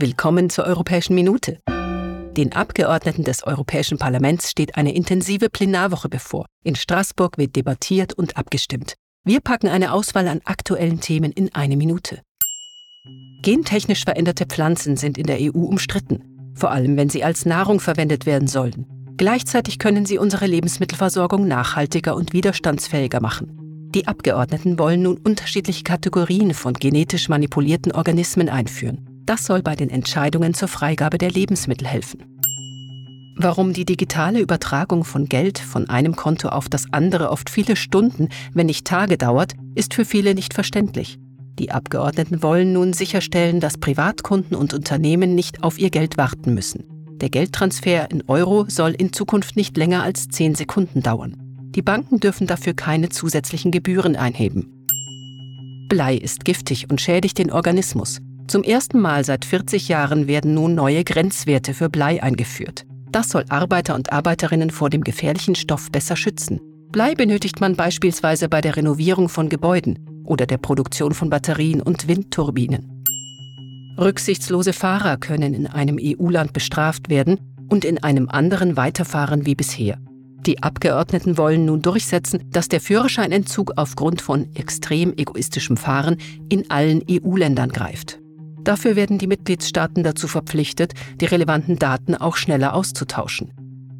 Willkommen zur Europäischen Minute. Den Abgeordneten des Europäischen Parlaments steht eine intensive Plenarwoche bevor. In Straßburg wird debattiert und abgestimmt. Wir packen eine Auswahl an aktuellen Themen in eine Minute. Gentechnisch veränderte Pflanzen sind in der EU umstritten, vor allem wenn sie als Nahrung verwendet werden sollen. Gleichzeitig können sie unsere Lebensmittelversorgung nachhaltiger und widerstandsfähiger machen. Die Abgeordneten wollen nun unterschiedliche Kategorien von genetisch manipulierten Organismen einführen. Das soll bei den Entscheidungen zur Freigabe der Lebensmittel helfen. Warum die digitale Übertragung von Geld von einem Konto auf das andere oft viele Stunden, wenn nicht Tage dauert, ist für viele nicht verständlich. Die Abgeordneten wollen nun sicherstellen, dass Privatkunden und Unternehmen nicht auf ihr Geld warten müssen. Der Geldtransfer in Euro soll in Zukunft nicht länger als 10 Sekunden dauern. Die Banken dürfen dafür keine zusätzlichen Gebühren einheben. Blei ist giftig und schädigt den Organismus. Zum ersten Mal seit 40 Jahren werden nun neue Grenzwerte für Blei eingeführt. Das soll Arbeiter und Arbeiterinnen vor dem gefährlichen Stoff besser schützen. Blei benötigt man beispielsweise bei der Renovierung von Gebäuden oder der Produktion von Batterien und Windturbinen. Rücksichtslose Fahrer können in einem EU-Land bestraft werden und in einem anderen weiterfahren wie bisher. Die Abgeordneten wollen nun durchsetzen, dass der Führerscheinentzug aufgrund von extrem egoistischem Fahren in allen EU-Ländern greift. Dafür werden die Mitgliedstaaten dazu verpflichtet, die relevanten Daten auch schneller auszutauschen.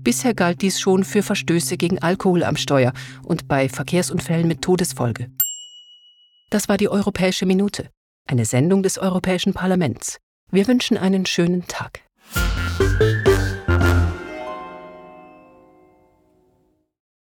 Bisher galt dies schon für Verstöße gegen Alkohol am Steuer und bei Verkehrsunfällen mit Todesfolge. Das war die Europäische Minute, eine Sendung des Europäischen Parlaments. Wir wünschen einen schönen Tag.